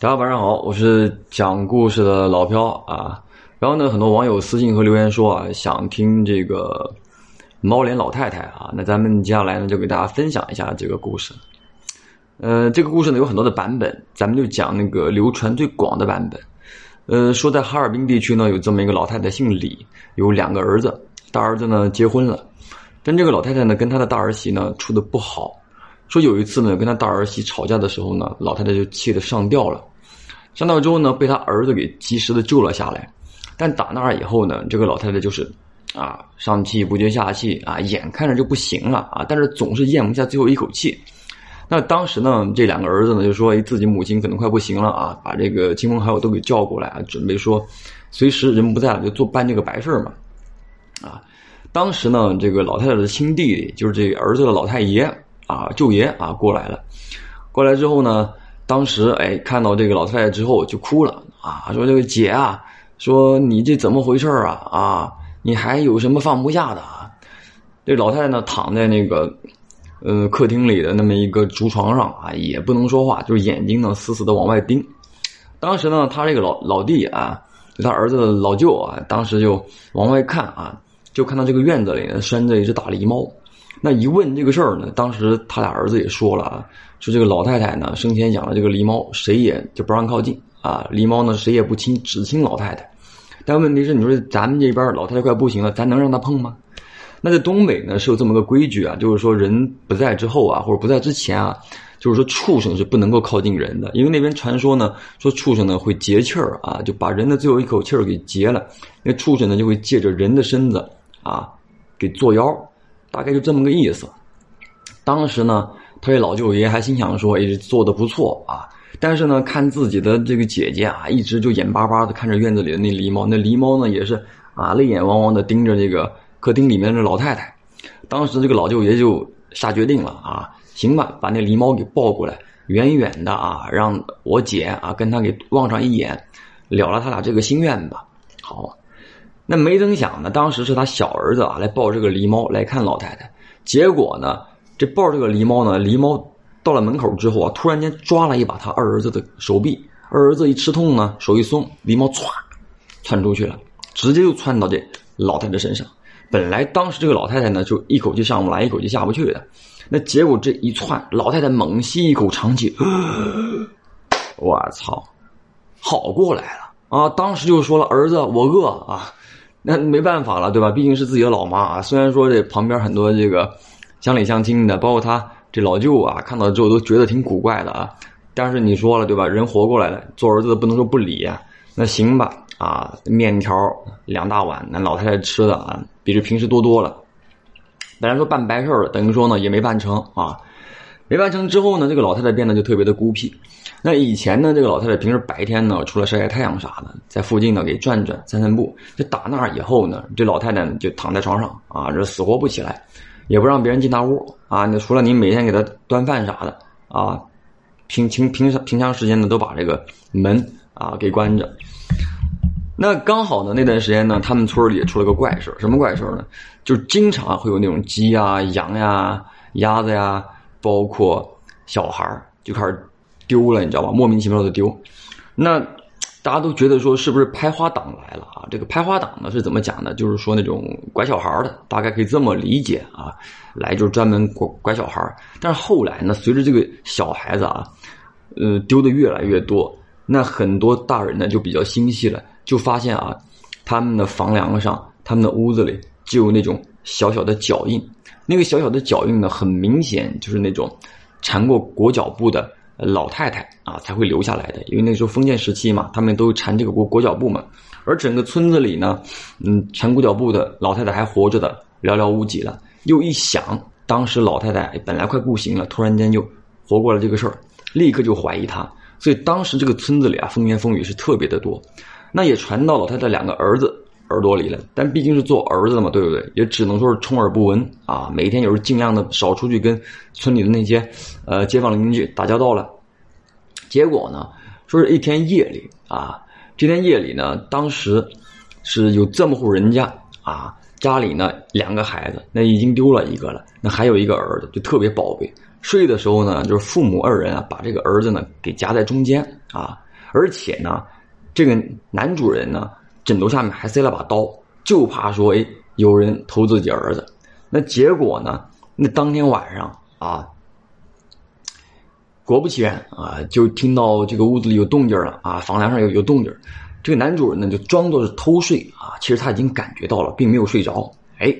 大家晚上好，我是讲故事的老飘啊。然后呢，很多网友私信和留言说啊，想听这个猫脸老太太啊。那咱们接下来呢，就给大家分享一下这个故事。呃，这个故事呢有很多的版本，咱们就讲那个流传最广的版本。呃，说在哈尔滨地区呢，有这么一个老太太，姓李，有两个儿子，大儿子呢结婚了，但这个老太太呢跟她的大儿媳呢处的不好。说有一次呢，跟他大儿媳吵架的时候呢，老太太就气得上吊了。上吊之后呢，被他儿子给及时的救了下来。但打那儿以后呢，这个老太太就是啊，上气不接下气啊，眼看着就不行了啊，但是总是咽不下最后一口气。那当时呢，这两个儿子呢就说自己母亲可能快不行了啊，把这个亲朋好友都给叫过来啊，准备说随时人不在了就做办这个白事嘛。啊，当时呢，这个老太太的亲弟弟就是这儿子的老太爷。啊，舅爷啊，过来了。过来之后呢，当时哎，看到这个老太太之后就哭了啊，说这个姐啊，说你这怎么回事啊？啊，你还有什么放不下的啊？这老太太呢，躺在那个呃客厅里的那么一个竹床上啊，也不能说话，就是眼睛呢死死的往外盯。当时呢，他这个老老弟啊，就他儿子的老舅啊，当时就往外看啊，就看到这个院子里呢拴着一只大狸猫。那一问这个事儿呢，当时他俩儿子也说了啊，说这个老太太呢生前养了这个狸猫，谁也就不让靠近啊。狸猫呢谁也不亲，只亲老太太。但问题是，你说咱们这边老太太快不行了，咱能让她碰吗？那在东北呢是有这么个规矩啊，就是说人不在之后啊，或者不在之前啊，就是说畜生是不能够靠近人的，因为那边传说呢说畜生呢会劫气儿啊，就把人的最后一口气儿给劫了，那畜生呢就会借着人的身子啊给作妖。大概就这么个意思。当时呢，他这老舅爷还心想说：“哎，做的不错啊。”但是呢，看自己的这个姐姐啊，一直就眼巴巴的看着院子里的那狸猫。那狸猫呢，也是啊，泪眼汪汪的盯着这个客厅里面的老太太。当时这个老舅爷就下决定了啊，行吧，把那狸猫给抱过来，远远的啊，让我姐啊跟他给望上一眼，了了他俩这个心愿吧。好。那没曾想呢，当时是他小儿子啊来抱这个狸猫来看老太太，结果呢，这抱这个狸猫呢，狸猫到了门口之后啊，突然间抓了一把他二儿子的手臂，二儿子一吃痛呢，手一松，狸猫歘窜出去了，直接就窜到这老太太身上。本来当时这个老太太呢，就一口气上不来，一口气下不去的，那结果这一窜，老太太猛吸一口长气，我操，好过来了啊！当时就说了，儿子，我饿啊。那没办法了，对吧？毕竟是自己的老妈啊。虽然说这旁边很多这个乡里乡亲的，包括他这老舅啊，看到之后都觉得挺古怪的啊。但是你说了，对吧？人活过来了，做儿子的不能说不理啊。那行吧，啊，面条两大碗，那老太太吃的啊，比这平时多多了。本来说办白事儿等于说呢也没办成啊。没完成之后呢，这个老太太变得就特别的孤僻。那以前呢，这个老太太平时白天呢，除了晒晒太阳啥的，在附近呢给转转、散散步。就打那以后呢，这老太太就躺在床上啊，这死活不起来，也不让别人进她屋啊。那除了你每天给她端饭啥的啊，平平平常平常时间呢，都把这个门啊给关着。那刚好呢，那段时间呢，他们村里也出了个怪事什么怪事呢？就经常会有那种鸡呀、羊呀、鸭子呀。包括小孩儿就开始丢了，你知道吧？莫名其妙的丢。那大家都觉得说，是不是拍花党来了啊？这个拍花党呢是怎么讲的？就是说那种拐小孩的，大概可以这么理解啊。来就是专门拐拐小孩但是后来呢，随着这个小孩子啊，呃，丢的越来越多，那很多大人呢就比较心细了，就发现啊，他们的房梁上、他们的屋子里就有那种小小的脚印。那个小小的脚印呢，很明显就是那种缠过裹脚布的老太太啊才会留下来的，因为那时候封建时期嘛，他们都缠这个裹裹脚布嘛。而整个村子里呢，嗯，缠裹脚布的老太太还活着的寥寥无几了。又一想，当时老太太本来快不行了，突然间就活过了这个事儿，立刻就怀疑她。所以当时这个村子里啊，风言风语是特别的多。那也传到老太太两个儿子。耳朵里了，但毕竟是做儿子的嘛，对不对？也只能说是充耳不闻啊。每天有时候尽量的少出去跟村里的那些呃街坊邻居打交道了。结果呢，说是一天夜里啊，这天夜里呢，当时是有这么户人家啊，家里呢两个孩子，那已经丢了一个了，那还有一个儿子，就特别宝贝。睡的时候呢，就是父母二人啊，把这个儿子呢给夹在中间啊。而且呢，这个男主人呢，枕头下面还塞了把刀，就怕说哎有人偷自己儿子。那结果呢，那当天晚上啊，果不其然啊，就听到这个屋子里有动静了啊，房梁上有有动静。这个男主人呢，就装作是偷睡啊，其实他已经感觉到了，并没有睡着。哎，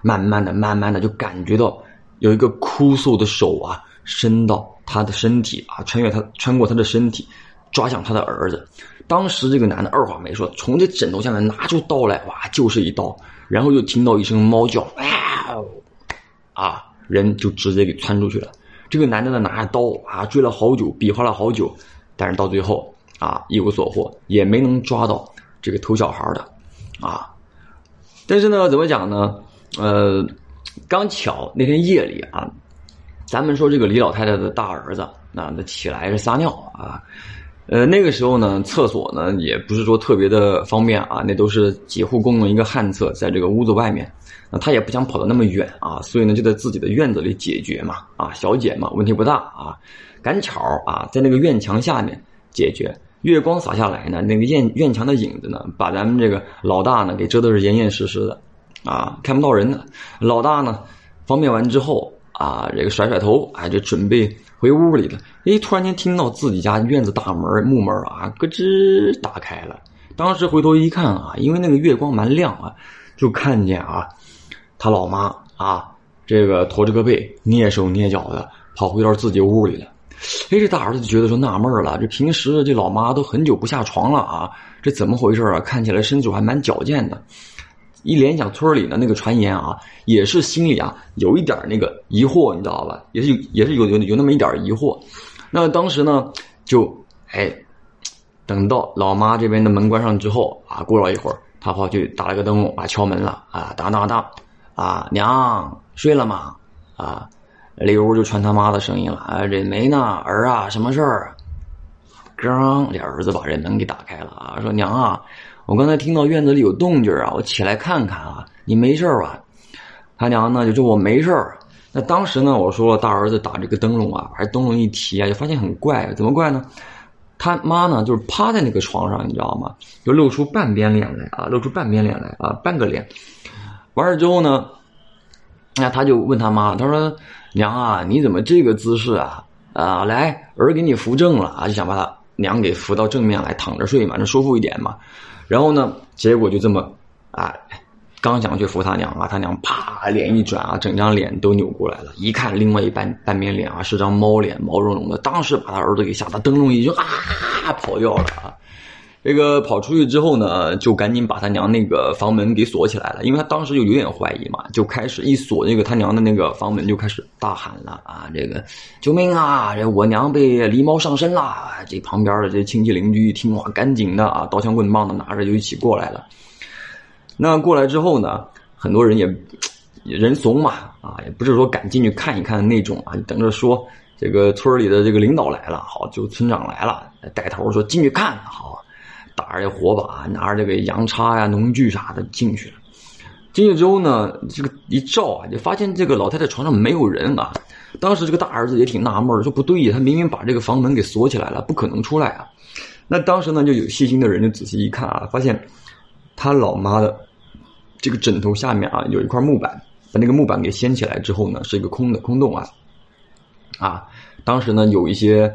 慢慢的、慢慢的就感觉到有一个枯瘦的手啊，伸到他的身体啊，穿越他，穿过他的身体，抓向他的儿子。当时这个男的二话没说，从这枕头下面拿出刀来，哇，就是一刀。然后又听到一声猫叫，哇，啊，人就直接给窜出去了。这个男的呢，拿着刀啊，追了好久，比划了好久，但是到最后。啊，一无所获，也没能抓到这个偷小孩的，啊，但是呢，怎么讲呢？呃，刚巧那天夜里啊，咱们说这个李老太太的大儿子，啊，那起来是撒尿啊，呃，那个时候呢，厕所呢也不是说特别的方便啊，那都是几户共用一个旱厕，在这个屋子外面，那他也不想跑得那么远啊，所以呢，就在自己的院子里解决嘛，啊，小姐嘛，问题不大啊，赶巧啊，在那个院墙下面。解决月光洒下来呢，那个院院墙的影子呢，把咱们这个老大呢给遮的是严严实实的，啊，看不到人呢。老大呢方便完之后啊，这个甩甩头，哎，就准备回屋里了。哎，突然间听到自己家院子大门木门啊咯吱打开了。当时回头一看啊，因为那个月光蛮亮啊，就看见啊，他老妈啊，这个驼着个背，蹑手蹑脚的跑回到自己屋里了。哎，这大儿子就觉得说纳闷了，这平时这老妈都很久不下床了啊，这怎么回事啊？看起来身手还蛮矫健的。一联想村里的那个传言啊，也是心里啊有一点那个疑惑，你知道吧？也是有，也是有有有那么一点疑惑。那当时呢，就哎，等到老妈这边的门关上之后啊，过了一会儿，他跑去打了个灯笼啊，敲门了啊，当当当，啊，娘睡了吗？啊。里屋就传他妈的声音了，啊，这没呢，儿啊，什么事儿？刚，这儿子把这门给打开了啊，说娘啊，我刚才听到院子里有动静啊，我起来看看啊，你没事吧？他娘呢就说我没事。那当时呢，我说了大儿子打这个灯笼啊，还灯笼一提啊，就发现很怪，怎么怪呢？他妈呢就是趴在那个床上，你知道吗？就露出半边脸来啊，露出半边脸来啊，半个脸。完了之后呢，那他就问他妈，他说。娘啊，你怎么这个姿势啊？啊，来，儿给你扶正了啊，就想把他娘给扶到正面来躺着睡嘛，那舒服一点嘛。然后呢，结果就这么，啊，刚想去扶他娘啊，他娘啪脸一转啊，整张脸都扭过来了，一看另外一半半边脸啊是张猫脸，毛茸茸的，当时把他儿子给吓得灯笼一就啊，跑掉了啊。这个跑出去之后呢，就赶紧把他娘那个房门给锁起来了，因为他当时就有点怀疑嘛，就开始一锁那个他娘的那个房门，就开始大喊了啊，这个救命啊！这我娘被狸猫上身了！这旁边的这亲戚邻居一听哇，赶紧的啊，刀枪棍棒的拿着就一起过来了。那过来之后呢，很多人也人怂嘛啊，也不是说敢进去看一看的那种啊，等着说这个村里的这个领导来了，好，就村长来了，带头说进去看好。打着火把，拿着这个洋叉呀、农具啥的进去了。进去之后呢，这个一照啊，就发现这个老太太床上没有人啊。当时这个大儿子也挺纳闷说不对呀，他明明把这个房门给锁起来了，不可能出来啊。那当时呢，就有细心的人就仔细一看啊，发现他老妈的这个枕头下面啊有一块木板，把那个木板给掀起来之后呢，是一个空的空洞啊。啊，当时呢有一些。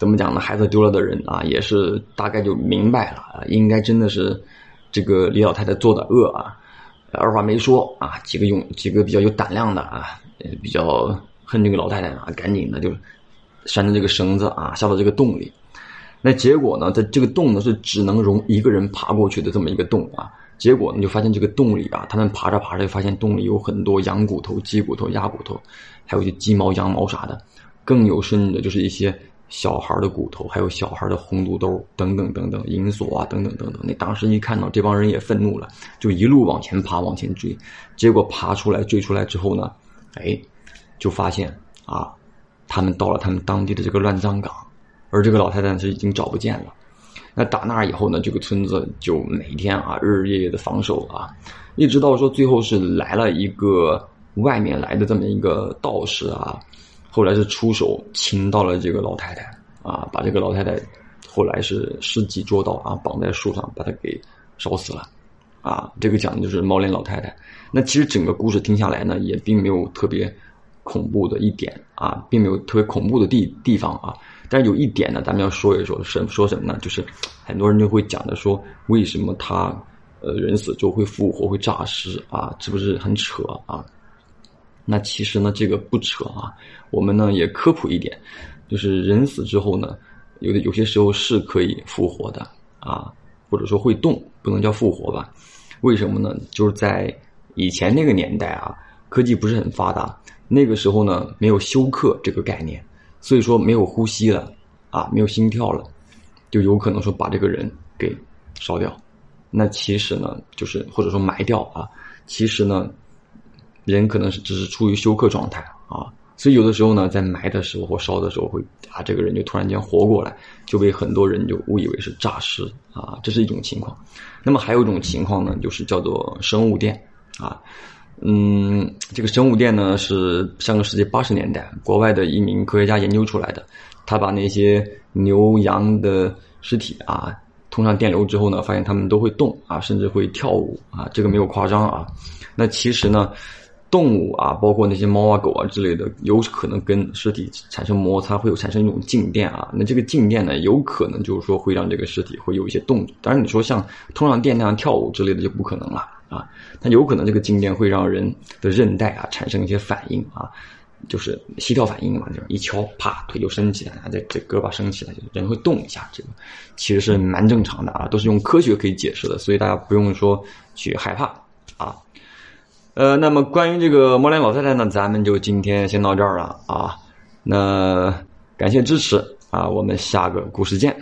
怎么讲呢？孩子丢了的人啊，也是大概就明白了，应该真的是这个李老太太做的恶啊。二话没说啊，几个勇几个比较有胆量的啊，比较恨这个老太太啊，赶紧的就拴着这个绳子啊，下到这个洞里。那结果呢，在这个洞呢是只能容一个人爬过去的这么一个洞啊。结果呢，就发现这个洞里啊，他们爬着爬着就，发现洞里有很多羊骨头、鸡骨头、鸭骨头，还有一些鸡毛、羊毛啥的。更有甚的，就是一些。小孩的骨头，还有小孩的红肚兜等等等等，银锁啊，等等等等。那当时一看到这帮人也愤怒了，就一路往前爬，往前追。结果爬出来追出来之后呢，哎，就发现啊，他们到了他们当地的这个乱葬岗，而这个老太太是已经找不见了。那打那以后呢，这个村子就每天啊日日夜夜的防守啊，一直到说最后是来了一个外面来的这么一个道士啊。后来是出手擒到了这个老太太，啊，把这个老太太后来是失计捉刀啊，绑在树上把她给烧死了。啊，这个讲的就是猫脸老太太。那其实整个故事听下来呢，也并没有特别恐怖的一点啊，并没有特别恐怖的地地方啊。但是有一点呢，咱们要说一说，什说什么呢？就是很多人就会讲的说，为什么他呃人死之后会复活、会诈尸啊？是不是很扯啊？那其实呢，这个不扯啊。我们呢也科普一点，就是人死之后呢，有的有些时候是可以复活的啊，或者说会动，不能叫复活吧？为什么呢？就是在以前那个年代啊，科技不是很发达，那个时候呢没有休克这个概念。所以说没有呼吸了，啊，没有心跳了，就有可能说把这个人给烧掉。那其实呢，就是或者说埋掉啊。其实呢，人可能是只是处于休克状态啊。所以有的时候呢，在埋的时候或烧的时候，会啊，这个人就突然间活过来，就被很多人就误以为是诈尸啊。这是一种情况。那么还有一种情况呢，就是叫做生物电啊。嗯，这个生物电呢是上个世纪八十年代国外的一名科学家研究出来的。他把那些牛羊的尸体啊通上电流之后呢，发现它们都会动啊，甚至会跳舞啊，这个没有夸张啊。那其实呢，动物啊，包括那些猫啊、狗啊之类的，有可能跟尸体产生摩擦，会有产生一种静电啊。那这个静电呢，有可能就是说会让这个尸体会有一些动。当然，你说像通上电那样跳舞之类的就不可能了。啊，它有可能这个静电会让人的韧带啊产生一些反应啊，就是膝跳反应嘛，就是一敲，啪，腿就升起来啊，这这胳膊升起来，人会动一下，这个其实是蛮正常的啊，都是用科学可以解释的，所以大家不用说去害怕啊。呃，那么关于这个猫脸老太太呢，咱们就今天先到这儿了啊。那感谢支持啊，我们下个故事见。